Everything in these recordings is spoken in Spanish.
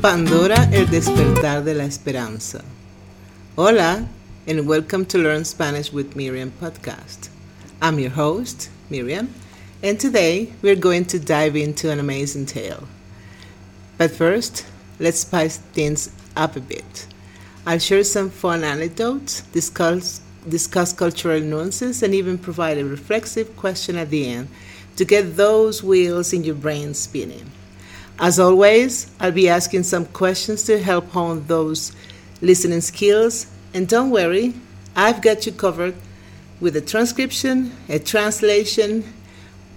Pandora, el despertar de la esperanza. Hola, and welcome to Learn Spanish with Miriam podcast. I'm your host, Miriam, and today we're going to dive into an amazing tale. But first, let's spice things up a bit. I'll share some fun anecdotes, discuss, discuss cultural nuances, and even provide a reflexive question at the end to get those wheels in your brain spinning. As always, I'll be asking some questions to help hone those listening skills. And don't worry, I've got you covered with a transcription, a translation,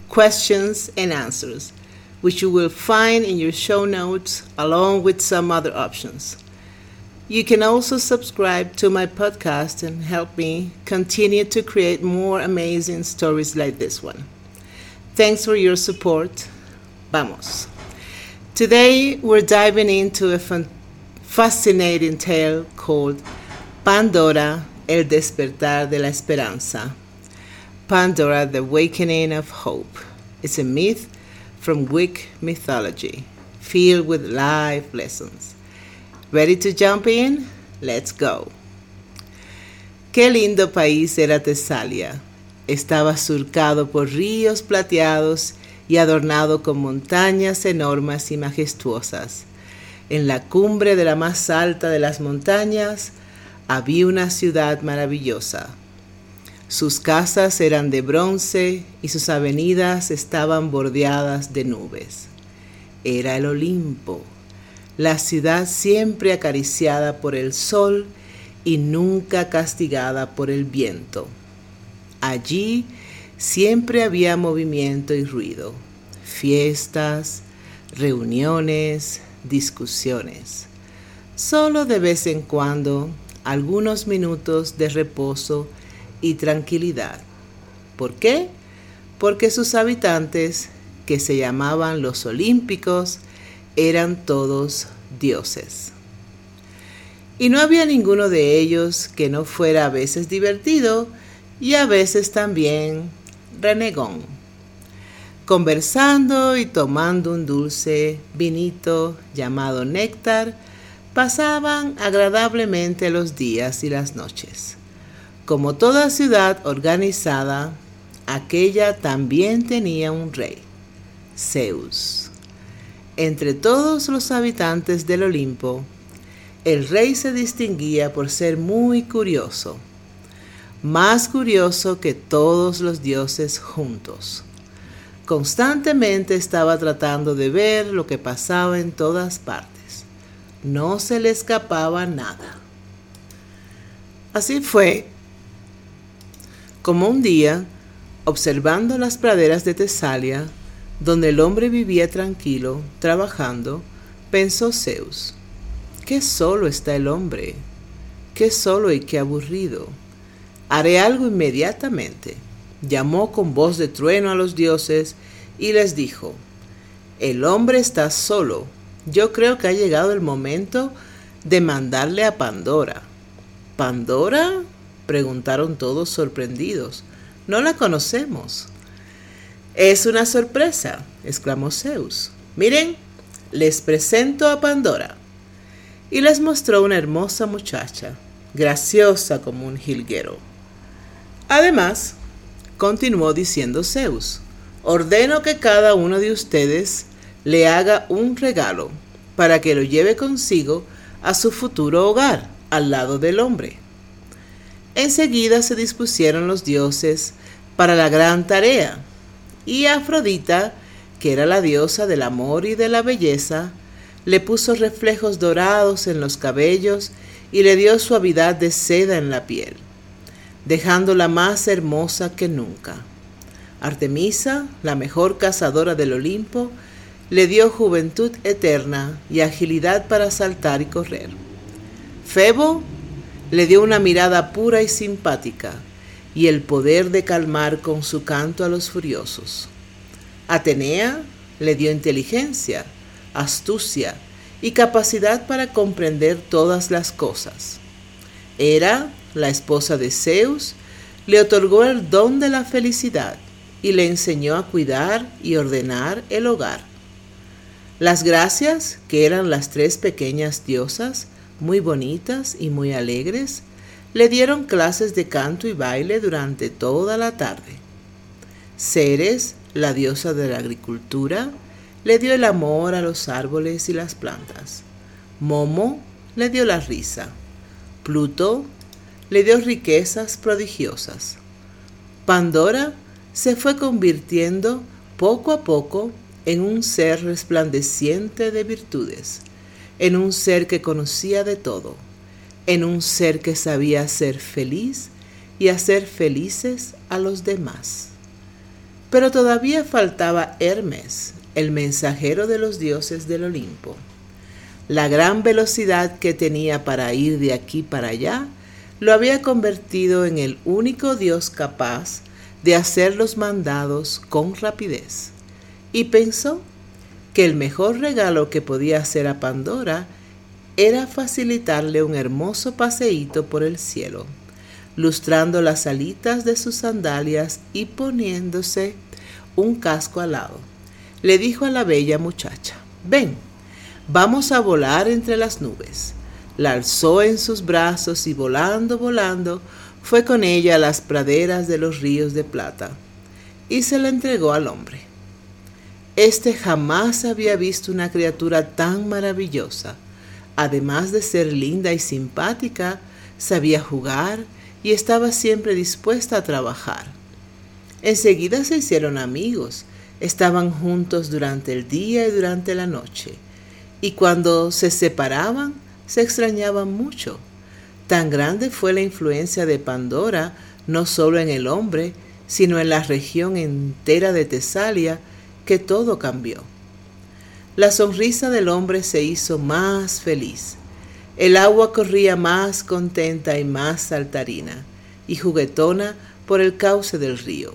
questions, and answers, which you will find in your show notes along with some other options. You can also subscribe to my podcast and help me continue to create more amazing stories like this one. Thanks for your support. Vamos. Today, we're diving into a fascinating tale called Pandora, el despertar de la esperanza. Pandora, the awakening of hope. It's a myth from Greek mythology, filled with life lessons. Ready to jump in? Let's go. Qué lindo país era Tesalia. Estaba surcado por ríos plateados y adornado con montañas enormes y majestuosas. En la cumbre de la más alta de las montañas había una ciudad maravillosa. Sus casas eran de bronce y sus avenidas estaban bordeadas de nubes. Era el Olimpo, la ciudad siempre acariciada por el sol y nunca castigada por el viento. Allí siempre había movimiento y ruido, fiestas, reuniones, discusiones. Solo de vez en cuando algunos minutos de reposo y tranquilidad. ¿Por qué? Porque sus habitantes, que se llamaban los olímpicos, eran todos dioses. Y no había ninguno de ellos que no fuera a veces divertido y a veces también renegón. Conversando y tomando un dulce vinito llamado néctar, pasaban agradablemente los días y las noches. Como toda ciudad organizada, aquella también tenía un rey, Zeus. Entre todos los habitantes del Olimpo, el rey se distinguía por ser muy curioso más curioso que todos los dioses juntos. Constantemente estaba tratando de ver lo que pasaba en todas partes. No se le escapaba nada. Así fue como un día, observando las praderas de Tesalia, donde el hombre vivía tranquilo, trabajando, pensó Zeus, qué solo está el hombre, qué solo y qué aburrido haré algo inmediatamente. Llamó con voz de trueno a los dioses y les dijo, el hombre está solo. Yo creo que ha llegado el momento de mandarle a Pandora. ¿Pandora? preguntaron todos sorprendidos. No la conocemos. Es una sorpresa, exclamó Zeus. Miren, les presento a Pandora. Y les mostró una hermosa muchacha, graciosa como un jilguero. Además, continuó diciendo Zeus, ordeno que cada uno de ustedes le haga un regalo para que lo lleve consigo a su futuro hogar, al lado del hombre. Enseguida se dispusieron los dioses para la gran tarea, y Afrodita, que era la diosa del amor y de la belleza, le puso reflejos dorados en los cabellos y le dio suavidad de seda en la piel dejándola más hermosa que nunca. Artemisa, la mejor cazadora del Olimpo, le dio juventud eterna y agilidad para saltar y correr. Febo le dio una mirada pura y simpática y el poder de calmar con su canto a los furiosos. Atenea le dio inteligencia, astucia y capacidad para comprender todas las cosas. Era la esposa de Zeus, le otorgó el don de la felicidad y le enseñó a cuidar y ordenar el hogar. Las gracias, que eran las tres pequeñas diosas, muy bonitas y muy alegres, le dieron clases de canto y baile durante toda la tarde. Ceres, la diosa de la agricultura, le dio el amor a los árboles y las plantas. Momo le dio la risa. Pluto le dio riquezas prodigiosas. Pandora se fue convirtiendo poco a poco en un ser resplandeciente de virtudes, en un ser que conocía de todo, en un ser que sabía ser feliz y hacer felices a los demás. Pero todavía faltaba Hermes, el mensajero de los dioses del Olimpo. La gran velocidad que tenía para ir de aquí para allá lo había convertido en el único dios capaz de hacer los mandados con rapidez. Y pensó que el mejor regalo que podía hacer a Pandora era facilitarle un hermoso paseíto por el cielo, lustrando las alitas de sus sandalias y poniéndose un casco al lado. Le dijo a la bella muchacha, ven, vamos a volar entre las nubes. La alzó en sus brazos y volando, volando, fue con ella a las praderas de los ríos de plata y se la entregó al hombre. Este jamás había visto una criatura tan maravillosa. Además de ser linda y simpática, sabía jugar y estaba siempre dispuesta a trabajar. Enseguida se hicieron amigos, estaban juntos durante el día y durante la noche, y cuando se separaban se extrañaban mucho. Tan grande fue la influencia de Pandora, no solo en el hombre, sino en la región entera de Tesalia, que todo cambió. La sonrisa del hombre se hizo más feliz. El agua corría más contenta y más saltarina y juguetona por el cauce del río.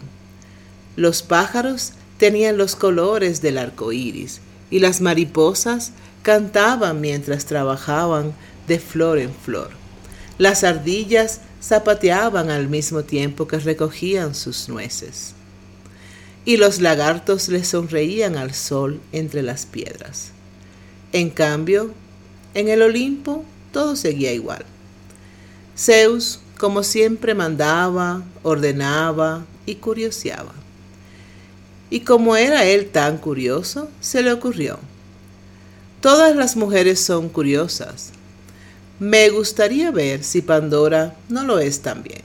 Los pájaros tenían los colores del arco iris y las mariposas cantaban mientras trabajaban de flor en flor. Las ardillas zapateaban al mismo tiempo que recogían sus nueces y los lagartos le sonreían al sol entre las piedras. En cambio, en el Olimpo todo seguía igual. Zeus, como siempre, mandaba, ordenaba y curioseaba. Y como era él tan curioso, se le ocurrió. Todas las mujeres son curiosas. Me gustaría ver si Pandora no lo es también.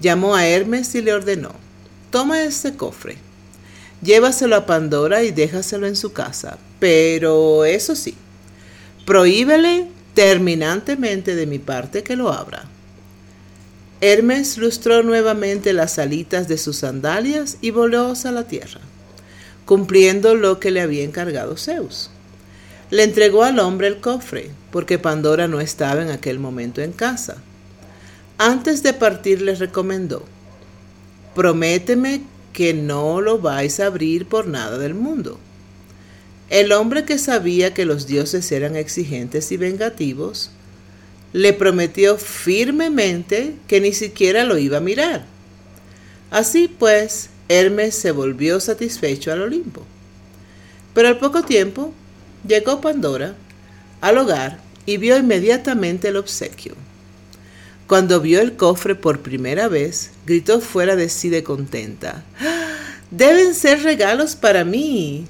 Llamó a Hermes y le ordenó toma este cofre, llévaselo a Pandora y déjaselo en su casa. Pero eso sí, prohíbele terminantemente de mi parte que lo abra. Hermes lustró nuevamente las alitas de sus sandalias y voló a la tierra, cumpliendo lo que le había encargado Zeus. Le entregó al hombre el cofre, porque Pandora no estaba en aquel momento en casa. Antes de partir le recomendó, prométeme que no lo vais a abrir por nada del mundo. El hombre que sabía que los dioses eran exigentes y vengativos, le prometió firmemente que ni siquiera lo iba a mirar. Así pues, Hermes se volvió satisfecho al Olimpo. Pero al poco tiempo llegó Pandora al hogar y vio inmediatamente el obsequio. Cuando vio el cofre por primera vez, gritó fuera de sí de contenta. Deben ser regalos para mí.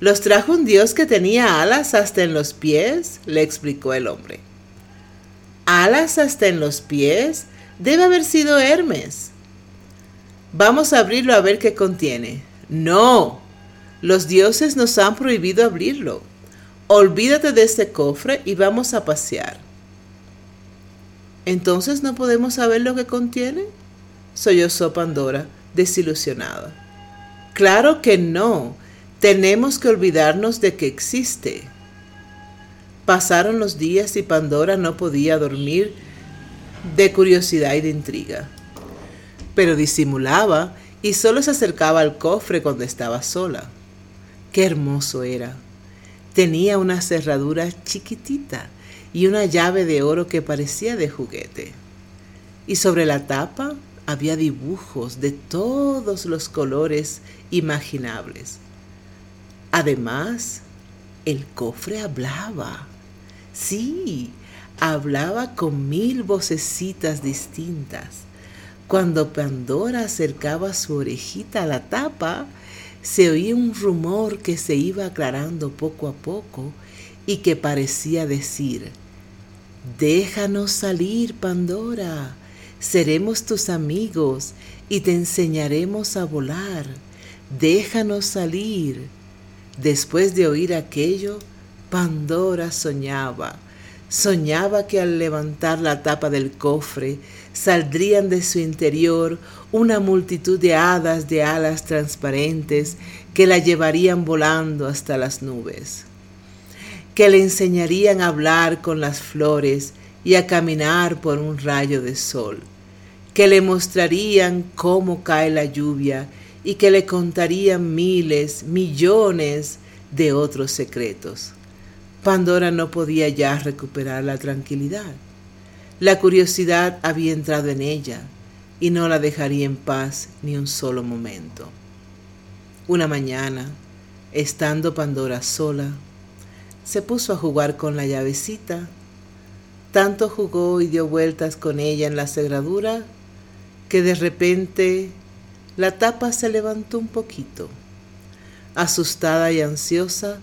Los trajo un dios que tenía alas hasta en los pies, le explicó el hombre. ¿Alas hasta en los pies? Debe haber sido Hermes. Vamos a abrirlo a ver qué contiene. No, los dioses nos han prohibido abrirlo. Olvídate de este cofre y vamos a pasear. Entonces no podemos saber lo que contiene. Sollozó Pandora, desilusionada. Claro que no. Tenemos que olvidarnos de que existe. Pasaron los días y Pandora no podía dormir de curiosidad y de intriga. Pero disimulaba y solo se acercaba al cofre cuando estaba sola. Qué hermoso era. Tenía una cerradura chiquitita y una llave de oro que parecía de juguete. Y sobre la tapa había dibujos de todos los colores imaginables. Además, el cofre hablaba. Sí, hablaba con mil vocecitas distintas. Cuando Pandora acercaba su orejita a la tapa, se oía un rumor que se iba aclarando poco a poco y que parecía decir, Déjanos salir, Pandora, seremos tus amigos y te enseñaremos a volar. Déjanos salir. Después de oír aquello, Pandora soñaba. Soñaba que al levantar la tapa del cofre saldrían de su interior una multitud de hadas de alas transparentes que la llevarían volando hasta las nubes, que le enseñarían a hablar con las flores y a caminar por un rayo de sol, que le mostrarían cómo cae la lluvia y que le contarían miles, millones de otros secretos. Pandora no podía ya recuperar la tranquilidad. La curiosidad había entrado en ella y no la dejaría en paz ni un solo momento. Una mañana, estando Pandora sola, se puso a jugar con la llavecita. Tanto jugó y dio vueltas con ella en la cerradura que de repente la tapa se levantó un poquito. Asustada y ansiosa,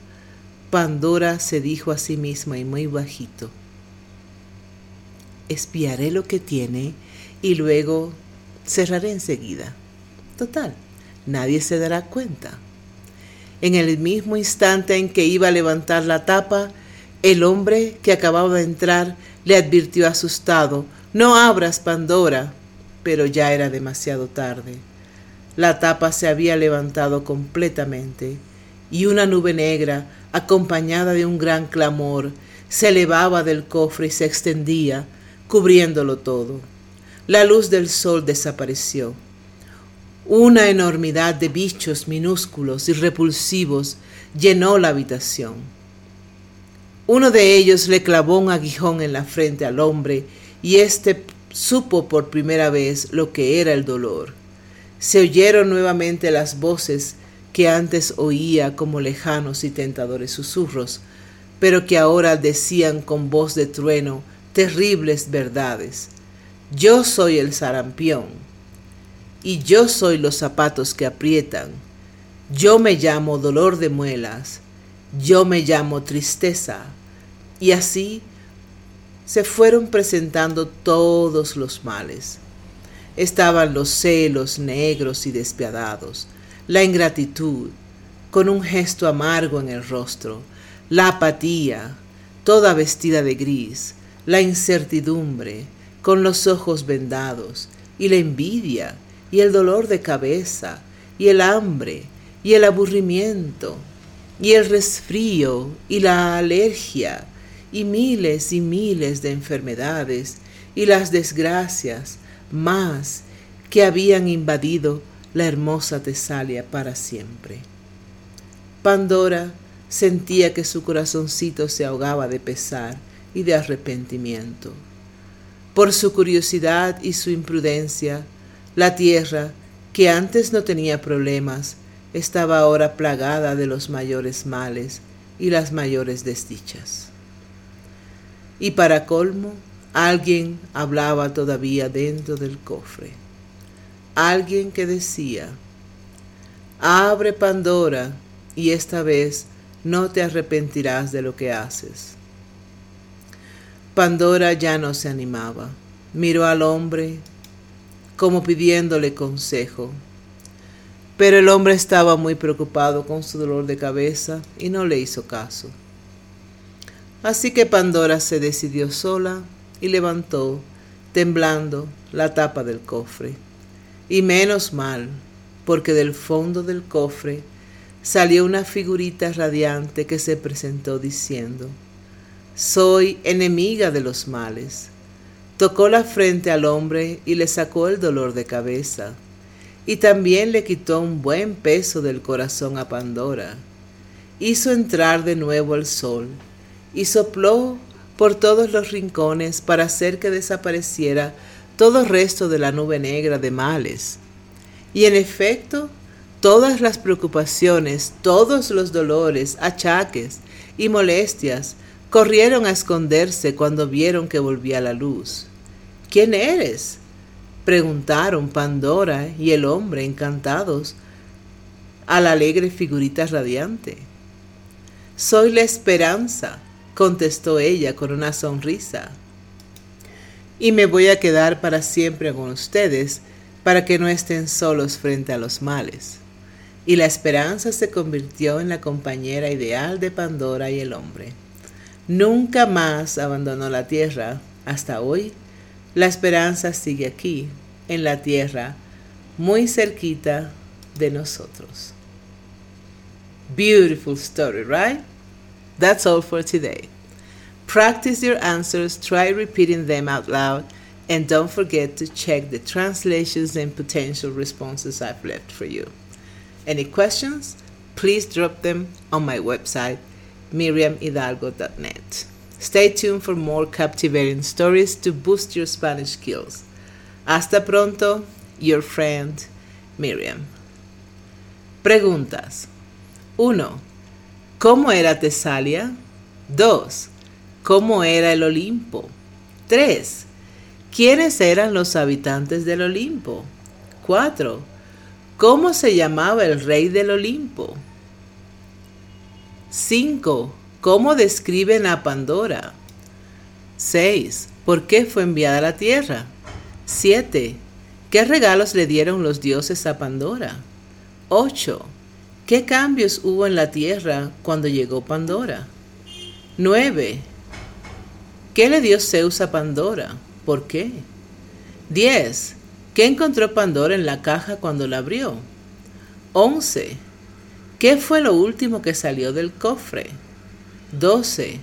Pandora se dijo a sí misma y muy bajito, espiaré lo que tiene y luego cerraré enseguida. Total, nadie se dará cuenta. En el mismo instante en que iba a levantar la tapa, el hombre que acababa de entrar le advirtió asustado, no abras, Pandora, pero ya era demasiado tarde. La tapa se había levantado completamente y una nube negra, acompañada de un gran clamor, se elevaba del cofre y se extendía, cubriéndolo todo. La luz del sol desapareció. Una enormidad de bichos minúsculos y repulsivos llenó la habitación. Uno de ellos le clavó un aguijón en la frente al hombre y éste supo por primera vez lo que era el dolor. Se oyeron nuevamente las voces que antes oía como lejanos y tentadores susurros, pero que ahora decían con voz de trueno terribles verdades. Yo soy el sarampión, y yo soy los zapatos que aprietan. Yo me llamo dolor de muelas, yo me llamo tristeza. Y así se fueron presentando todos los males. Estaban los celos negros y despiadados, la ingratitud, con un gesto amargo en el rostro, la apatía, toda vestida de gris, la incertidumbre, con los ojos vendados, y la envidia, y el dolor de cabeza, y el hambre, y el aburrimiento, y el resfrío, y la alergia, y miles y miles de enfermedades, y las desgracias más que habían invadido la hermosa Tesalia para siempre. Pandora sentía que su corazoncito se ahogaba de pesar y de arrepentimiento. Por su curiosidad y su imprudencia, la tierra, que antes no tenía problemas, estaba ahora plagada de los mayores males y las mayores desdichas. Y para colmo, alguien hablaba todavía dentro del cofre alguien que decía, abre Pandora y esta vez no te arrepentirás de lo que haces. Pandora ya no se animaba, miró al hombre como pidiéndole consejo, pero el hombre estaba muy preocupado con su dolor de cabeza y no le hizo caso. Así que Pandora se decidió sola y levantó, temblando, la tapa del cofre. Y menos mal, porque del fondo del cofre salió una figurita radiante que se presentó diciendo, Soy enemiga de los males. Tocó la frente al hombre y le sacó el dolor de cabeza, y también le quitó un buen peso del corazón a Pandora. Hizo entrar de nuevo el sol, y sopló por todos los rincones para hacer que desapareciera todo resto de la nube negra de males. Y en efecto, Todas las preocupaciones, todos los dolores, achaques y molestias corrieron a esconderse cuando vieron que volvía la luz. ¿Quién eres? preguntaron Pandora y el hombre encantados a la alegre figurita radiante. Soy la esperanza, contestó ella con una sonrisa. Y me voy a quedar para siempre con ustedes para que no estén solos frente a los males. Y la esperanza se convirtió en la compañera ideal de Pandora y el hombre. Nunca más abandonó la tierra hasta hoy. La esperanza sigue aquí, en la tierra, muy cerquita de nosotros. Beautiful story, right? That's all for today. Practice your answers, try repeating them out loud, and don't forget to check the translations and potential responses I've left for you. Any questions? Please drop them on my website, miriamhidalgo.net. Stay tuned for more captivating stories to boost your Spanish skills. Hasta pronto, your friend Miriam. Preguntas. 1. ¿Cómo era Tesalia? 2. ¿Cómo era el Olimpo? 3. ¿Quiénes eran los habitantes del Olimpo? 4. ¿Cómo se llamaba el rey del Olimpo? 5. ¿Cómo describen a Pandora? 6. ¿Por qué fue enviada a la tierra? 7. ¿Qué regalos le dieron los dioses a Pandora? 8. ¿Qué cambios hubo en la tierra cuando llegó Pandora? 9. ¿Qué le dio Zeus a Pandora? ¿Por qué? 10. ¿Qué encontró Pandora en la caja cuando la abrió? 11. ¿Qué fue lo último que salió del cofre? 12.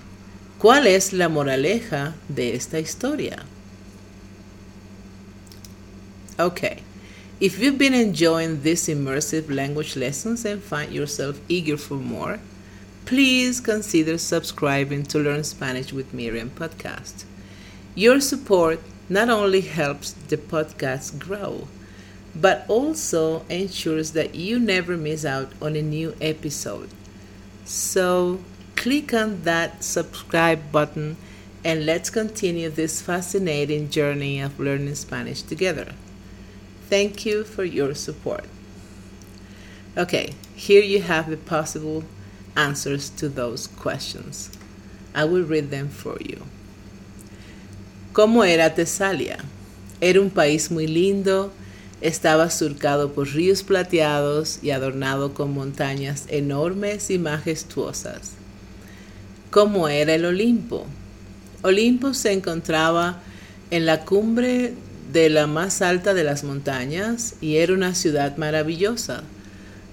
¿Cuál es la moraleja de esta historia? Okay. If you've been enjoying these immersive language lessons and find yourself eager for more, please consider subscribing to Learn Spanish with Miriam podcast. Your support not only helps the podcast grow, but also ensures that you never miss out on a new episode. So click on that subscribe button and let's continue this fascinating journey of learning Spanish together. Thank you for your support. Okay, here you have the possible answers to those questions. I will read them for you. ¿Cómo era Tesalia? Era un país muy lindo, estaba surcado por ríos plateados y adornado con montañas enormes y majestuosas. ¿Cómo era el Olimpo? Olimpo se encontraba en la cumbre de la más alta de las montañas y era una ciudad maravillosa.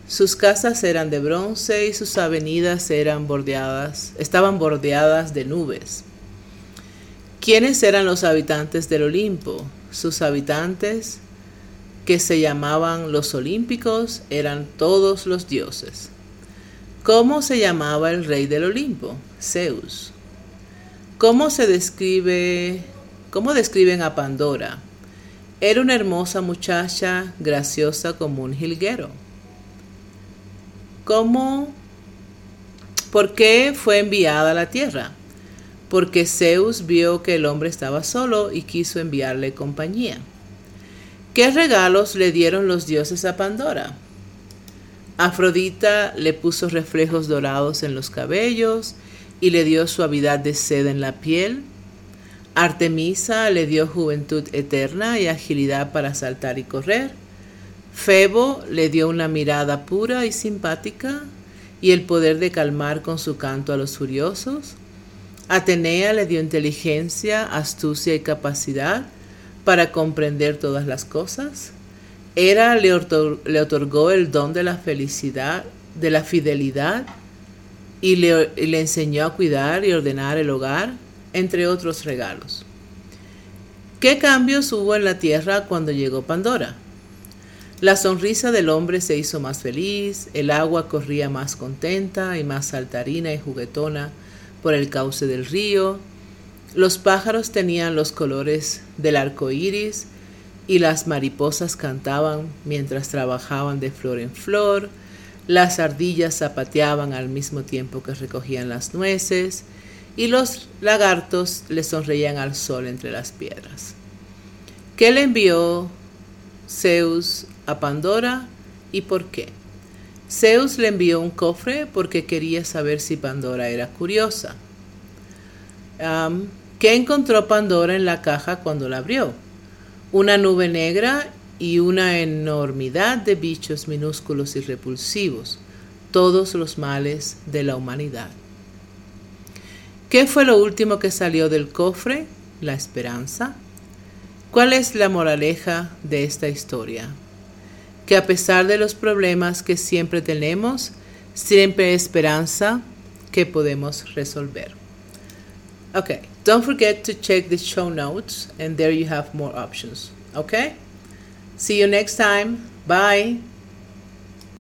Sus casas eran de bronce y sus avenidas eran bordeadas, estaban bordeadas de nubes. ¿Quiénes eran los habitantes del Olimpo? Sus habitantes, que se llamaban los olímpicos, eran todos los dioses. ¿Cómo se llamaba el rey del Olimpo? Zeus. ¿Cómo se describe, cómo describen a Pandora? Era una hermosa muchacha, graciosa como un jilguero. ¿Cómo? ¿Por qué fue enviada a la tierra? Porque Zeus vio que el hombre estaba solo y quiso enviarle compañía. ¿Qué regalos le dieron los dioses a Pandora? Afrodita le puso reflejos dorados en los cabellos y le dio suavidad de seda en la piel Artemisa le dio juventud eterna y agilidad para saltar y correr. Febo le dio una mirada pura y simpática y el poder de calmar con su canto a los furiosos. Atenea le dio inteligencia, astucia y capacidad para comprender todas las cosas. Hera le, otorgó el don de la felicidad, de la fidelidad y le enseñó a cuidar y ordenar el hogar entre otros regalos. ¿Qué cambios hubo en la tierra cuando llegó Pandora? La sonrisa del hombre se hizo más feliz, el agua corría más contenta y más saltarina y juguetona por el cauce del río, los pájaros tenían los colores del arco iris y las mariposas cantaban mientras trabajaban de flor en flor, las ardillas zapateaban al mismo tiempo que recogían las nueces, y los lagartos le sonreían al sol entre las piedras. ¿Qué le envió Zeus a Pandora y por qué? Zeus le envió un cofre porque quería saber si Pandora era curiosa. ¿Qué encontró Pandora en la caja cuando la abrió? Una nube negra y una enormidad de bichos minúsculos y repulsivos, todos los males de la humanidad. ¿Qué fue lo último que salió del cofre? La esperanza. ¿Cuál es la moraleja de esta historia? Que a pesar de los problemas que siempre tenemos, siempre esperanza que podemos resolver. Okay, don't forget to check the show notes and there you have more options. Okay? See you next time. Bye.